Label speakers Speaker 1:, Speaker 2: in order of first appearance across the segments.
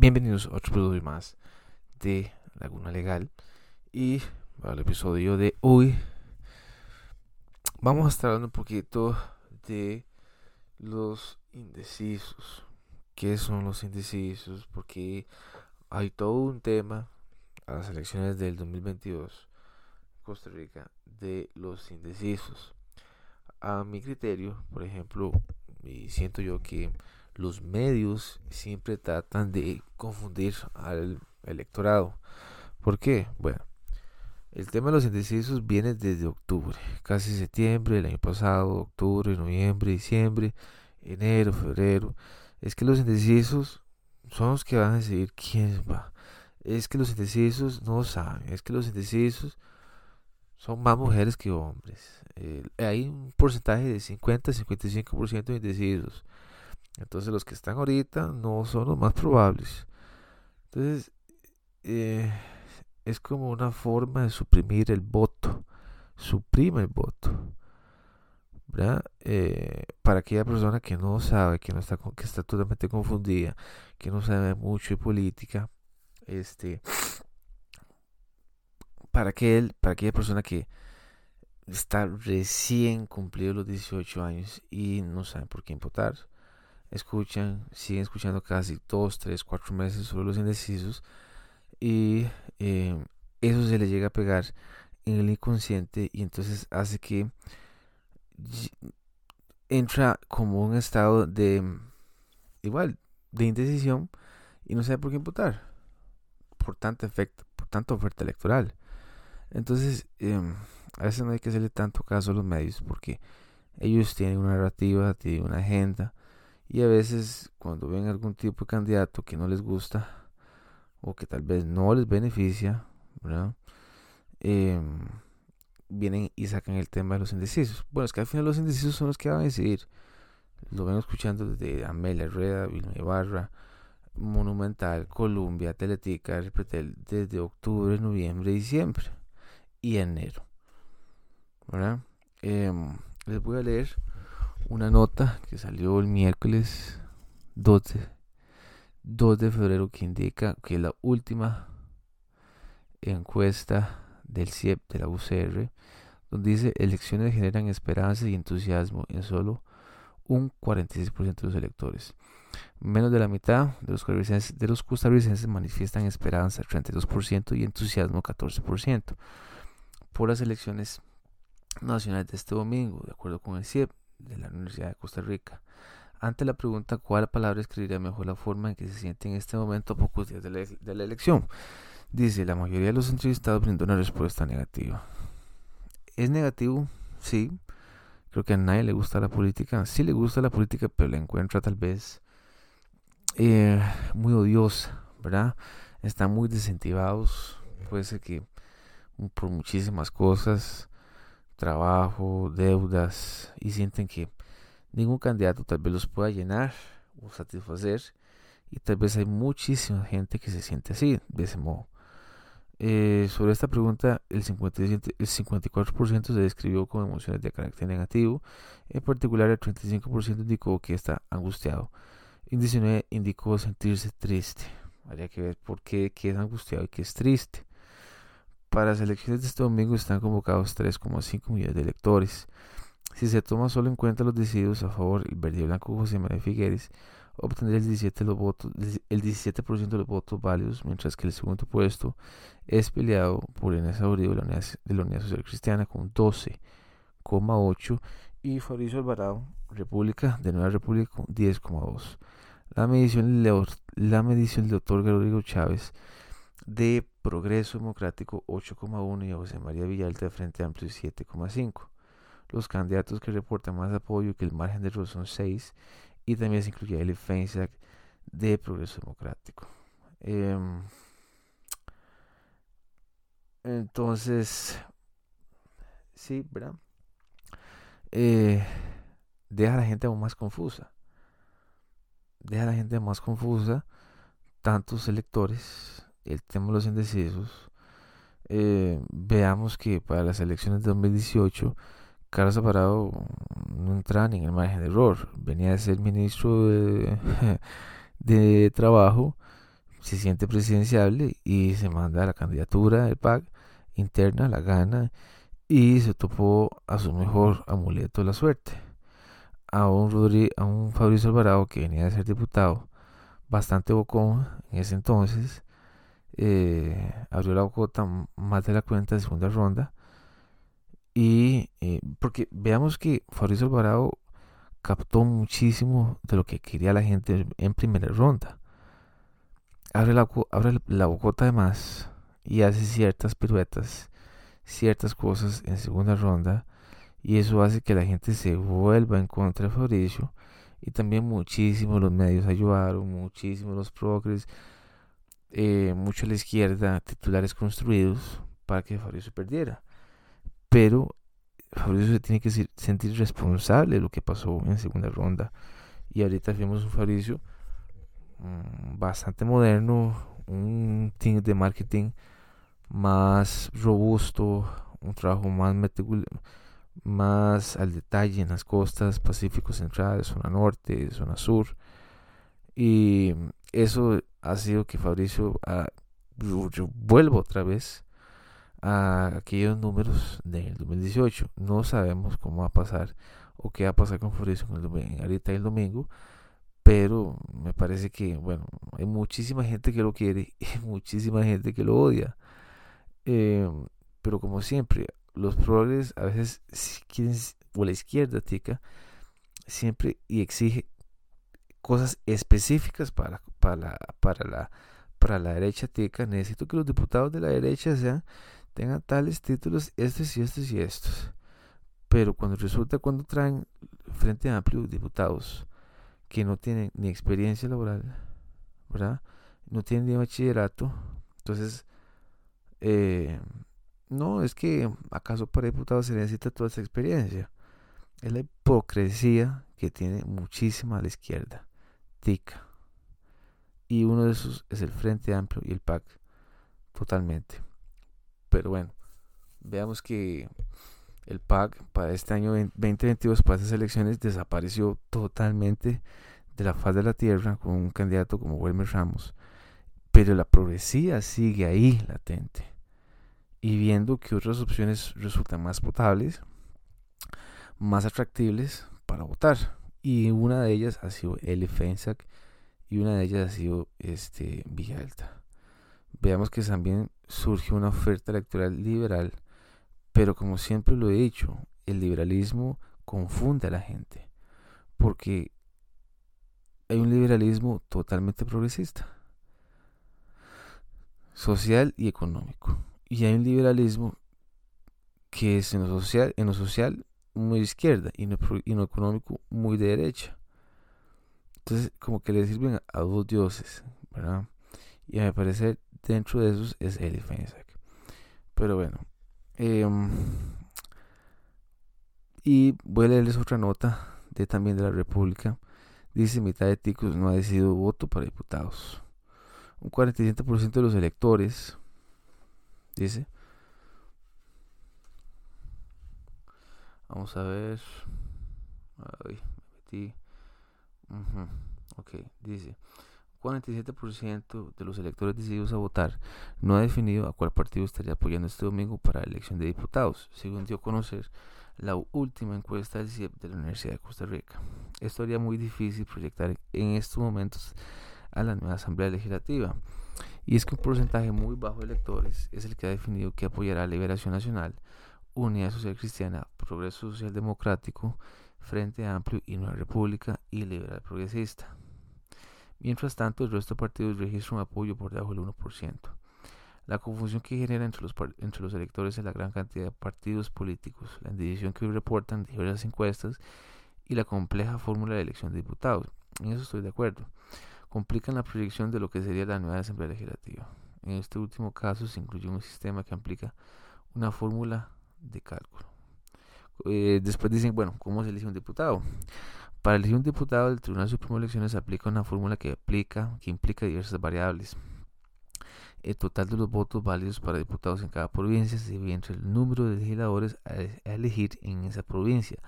Speaker 1: Bienvenidos a otro episodio más de Laguna Legal. Y para el episodio de hoy vamos a estar hablando un poquito de los indecisos. ¿Qué son los indecisos? Porque hay todo un tema a las elecciones del 2022 Costa Rica de los indecisos. A mi criterio, por ejemplo, y siento yo que los medios siempre tratan de confundir al electorado. ¿Por qué? Bueno, el tema de los indecisos viene desde octubre, casi septiembre del año pasado, octubre, noviembre, diciembre, enero, febrero. Es que los indecisos son los que van a decidir quién va. Es que los indecisos no saben. Es que los indecisos son más mujeres que hombres. Eh, hay un porcentaje de 50-55% de indecisos. Entonces los que están ahorita no son los más probables. Entonces eh, es como una forma de suprimir el voto. Suprime el voto. Eh, para aquella persona que no sabe, que no está, que está totalmente confundida, que no sabe mucho de política, este, para aquel, para aquella persona que está recién cumplido los 18 años y no sabe por quién votar, escuchan, siguen escuchando casi 2, 3, 4 meses sobre los indecisos y eh, eso se le llega a pegar en el inconsciente y entonces hace que entra como un estado de igual de indecisión y no sabe por quién votar por tanto efecto por tanta oferta electoral. Entonces em, a veces no hay que hacerle tanto caso a los medios porque ellos tienen una narrativa tienen una agenda y a veces cuando ven algún tipo de candidato que no les gusta o que tal vez no les beneficia, em, vienen y sacan el tema de los indecisos. Bueno, es que al final los indecisos son los que van a decidir. Lo ven escuchando desde Amelia Rueda, Vilma Ibarra, Monumental, Columbia, Teletica, Repetel, desde octubre, noviembre, diciembre y enero. Em, les voy a leer una nota que salió el miércoles 12, 2 de febrero que indica que la última encuesta del CIEP de la UCR, donde dice elecciones generan esperanza y entusiasmo en solo un 46% de los electores. Menos de la mitad de los, de los costarricenses manifiestan esperanza, 32%, y entusiasmo, 14%, por las elecciones nacionales de este domingo, de acuerdo con el CIEP de la Universidad de Costa Rica. Ante la pregunta cuál palabra escribiría mejor la forma en que se siente en este momento pocos días de la, elección, dice la mayoría de los entrevistados brindó una respuesta negativa. ¿Es negativo? Sí. Creo que a nadie le gusta la política. Sí le gusta la política, pero la encuentra tal vez eh, muy odiosa, ¿verdad? Están muy desincentivados. Puede ser que por muchísimas cosas trabajo, deudas y sienten que ningún candidato tal vez los pueda llenar o satisfacer y tal vez hay muchísima gente que se siente así, de ese modo. Eh, sobre esta pregunta, el, 57, el 54% se describió con emociones de carácter negativo, en particular el 35% indicó que está angustiado, el 19% indicó sentirse triste. Habría que ver por qué, qué es angustiado y qué es triste. Para las elecciones de este domingo están convocados 3,5 millones de electores. Si se toma solo en cuenta los decididos a favor, el verde y blanco José María Figueres obtendría el 17%, los votos, el 17 de los votos válidos, mientras que el segundo puesto es peleado por Inés Aurido de la Unidad, Social Cristiana con 12,8 y Fabricio Alvarado, República de Nueva República con 10,2. La medición, la medición del doctor Rodrigo Chávez de Progreso Democrático 8,1 y José María Villalta de Frente Amplio 7,5. Los candidatos que reportan más apoyo que el margen de error son 6 y también se incluye el FENSAC de Progreso Democrático. Em, entonces, sí, ¿verdad? Eh, deja a la gente aún más confusa. Deja a la gente más confusa, tantos electores el tema de los indecisos, eh, veamos que para las elecciones de 2018, Carlos Zaparado no entraba ni en el margen de error. Venía de ser ministro de, Trabajo, se siente presidenciable y se manda la candidatura del PAC interna, la gana y se topó a su mejor amuleto de la suerte. A un, Rodri, a un Fabricio Alvarado que venía de ser diputado, bastante bocón en ese entonces, eh, abrió la bocota más de la cuenta de segunda ronda. Y eh, porque veamos que Fabricio Alvarado captó muchísimo de lo que quería la gente en primera ronda. Abre la, abre la de más y hace ciertas piruetas, ciertas cosas en segunda ronda. Y eso hace que la gente se vuelva en contra de Fabricio. Y también muchísimos los medios ayudaron, muchísimos los progres, eh, mucho a la izquierda, titulares construidos para que Fabricio perdiera. Pero Fabricio se tiene que sentir responsable de lo que pasó en segunda ronda. Y ahorita vemos un Fabricio mm, bastante moderno, un team de marketing más robusto, un trabajo más más al detalle en las costas, Pacífico Central, zona norte, zona sur. Y eso ha sido que Fabricio, yo vuelvo otra vez a aquellos números del 2018. No sabemos cómo va a pasar o qué va a pasar con Fabricio ahorita el domingo, pero me parece que, bueno, hay muchísima gente que lo quiere y muchísima gente que lo odia. Em, pero como siempre, los progres a veces quieren, o la izquierda tica, siempre y exige cosas específicas para, para, para, la, para la derecha tica. Necesito que los diputados de la derecha sean tengan tales títulos, estos y estos y estos. Pero cuando resulta cuando traen Frente Amplio diputados que no tienen ni experiencia laboral, ¿verdad? No tienen ni bachillerato, entonces, eh, no, es que acaso para diputados se necesita toda esa experiencia. Es la hipocresía que tiene muchísima a la izquierda, Y uno de esos es el Frente Amplio y el PAC, totalmente. Pero bueno, veamos que el PAC para este año 2022, para esas elecciones, desapareció totalmente de la faz de la tierra con un candidato como Wilmer Ramos. Pero la progresía sigue ahí latente. Y viendo que otras opciones resultan más potables, más atractibles para votar. Y una de ellas ha sido el FENSAC y una de ellas ha sido este, Villa Alta veamos que también surge una oferta electoral liberal, pero como siempre lo he dicho, el liberalismo confunde a la gente, porque hay un liberalismo totalmente progresista, social y económico, y hay un liberalismo que es en lo social, en lo social muy izquierda y en lo, económico muy de derecha. Entonces, como que le sirven a dos dioses, ¿verdad? Y a mi parecer, dentro de esos es Eli Feinsack. Pero bueno. Em, y voy a leerles otra nota de también de la República. Dice mitad de ticos no ha decidido voto para diputados. Un 47% de los electores, dice. Vamos a ver. Ay, me metí. Ok, dice. 47% de los electores decididos a votar no ha definido a cuál partido estaría apoyando este domingo para la elección de diputados, según dio a conocer la última encuesta del CIEP de la Universidad de Costa Rica. Esto haría muy difícil proyectar en estos momentos a la nueva Asamblea Legislativa. Y es que un porcentaje muy bajo de electores es el que ha definido que apoyará a Liberación Nacional, Unidad Social Cristiana, Progreso Social Democrático, Frente Amplio y Nueva República y Liberal Progresista. Mientras tanto, el resto de partidos registran un apoyo por debajo del 1%. La confusión que genera entre los, electores es la gran cantidad de partidos políticos, la indivisión que hoy reportan diversas encuestas y la compleja fórmula de elección de diputados. En eso estoy de acuerdo. Complican la proyección de lo que sería la nueva Asamblea Legislativa. En este último caso se incluye un sistema que aplica una fórmula de cálculo. Eh, después dicen, bueno, ¿cómo se elige un diputado? Para elegir un diputado del Tribunal Supremo de Elecciones aplica una fórmula que, aplica, que implica diversas variables. El total de los votos válidos para diputados en cada provincia se divide entre el número de legisladores a, elegir en esa provincia.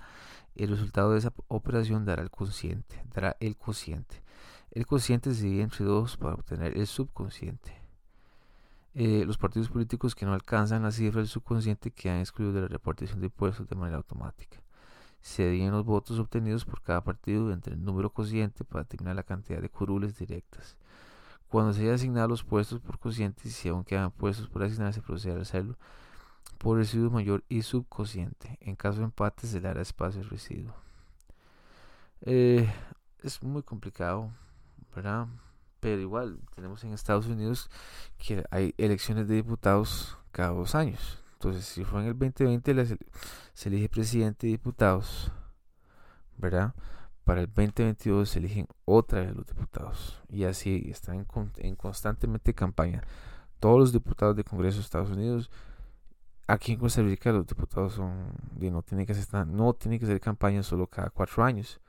Speaker 1: El resultado de esa operación dará el cociente. Dará el cociente. El consciente se divide entre dos para obtener el subconsciente. Eh, los partidos políticos que no alcanzan la cifra del subconsciente quedan excluidos de la repartición de impuestos de manera automática. Se dividen los votos obtenidos por cada partido entre el número consciente para determinar la cantidad de curules directas. Cuando se haya asignado los puestos por cociente, si aún quedan puestos por asignarse, se procede a hacerlo por residuo mayor y subconsciente. En caso de empate, se le hará espacio al residuo. Eh, es muy complicado, ¿verdad? Pero igual, tenemos en Estados Unidos que hay elecciones de diputados cada dos años. Entonces, si fue en el 2020, se elige presidente y diputados, ¿verdad? para el 2022 se eligen otra vez los diputados y así están en, constantemente campaña. Todos los diputados de Congreso de Estados Unidos, aquí en Costa Rica los diputados son, no tienen que hacer, no tienen que hacer campaña solo cada cuatro años.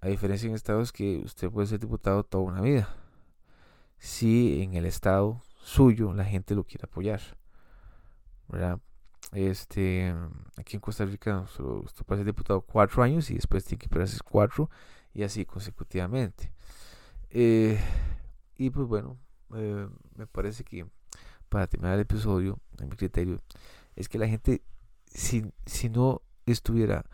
Speaker 1: A diferencia en estados que usted puede ser diputado toda una vida. Si en el estado suyo la gente lo quiere apoyar. ¿verdad? Este, aquí en Costa Rica solo usted puede ser diputado cuatro años y después tiene que esperarse cuatro y así consecutivamente. Eh, y pues bueno, eh, me parece que para terminar el episodio, en mi criterio, es que la gente, si, si no estuviera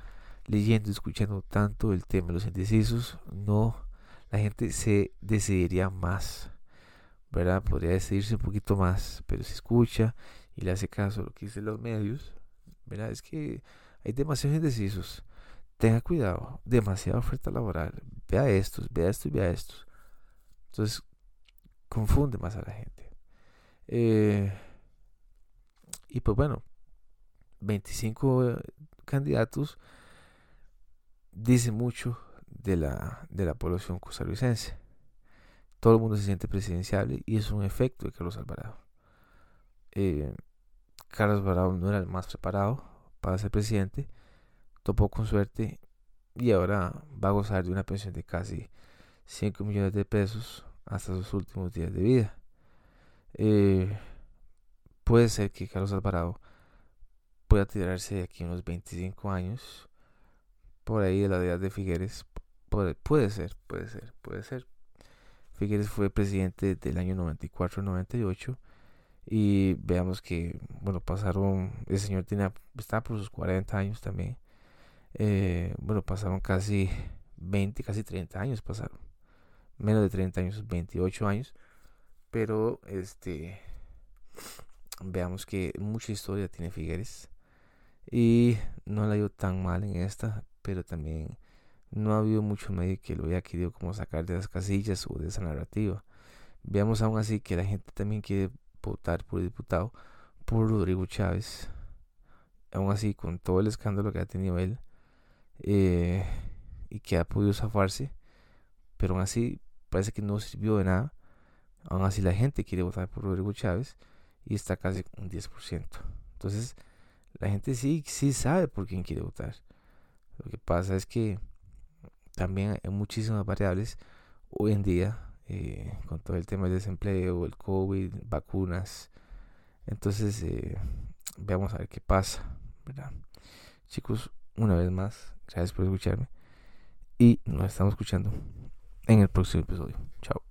Speaker 1: leyendo escuchando tanto el tema de los indecisos, no, la gente se decidiría más, ¿verdad? Podría decidirse un poquito más, pero si escucha y le hace caso a lo que dicen los medios, ¿verdad? Es que hay demasiados indecisos. Tenga cuidado, demasiada oferta laboral. Vea estos, vea estos vea estos. Entonces, confunde más a la gente. Eh, y pues bueno, 25 eh, candidatos dice mucho de la, de la población costarricense. Todo el mundo se siente presidenciable y es un efecto de Carlos Alvarado. Eh, Carlos Alvarado no era el más preparado para ser presidente, topó con suerte y ahora va a gozar de una pensión de casi 5 millones de pesos hasta sus últimos días de vida. Eh, puede ser que Carlos Alvarado pueda tirarse de aquí unos 25 años, por ahí de la edad de Figueres. Puede, puede ser, puede ser, puede ser. Figueres fue presidente del año 94-98 y veamos que, bueno, pasaron, el señor tenía, estaba por sus 40 años también. Eh, bueno, pasaron casi 20, casi 30 años pasaron. Menos de 30 años, 28 años. Pero, este, veamos que mucha historia tiene Figueres. Y no la ido tan mal en esta, pero también no ha habido mucho medio que lo haya querido como sacar de las casillas o de esa narrativa. Veamos aún así que la gente también quiere votar por diputado por Rodrigo Chávez. Aún así, con todo el escándalo que ha tenido él eh, y que ha podido zafarse, pero aún así parece que no sirvió de nada. Aún así, la gente quiere votar por Rodrigo Chávez y está casi un 10%. Entonces, la gente sí, sí sabe por quién quiere votar. Lo que pasa es que también hay muchísimas variables hoy en día eh, con todo el tema del desempleo, el COVID, vacunas. Entonces, eh, veamos a ver qué pasa. Chicos, una vez más, gracias por escucharme y nos estamos escuchando en el próximo episodio. Chao.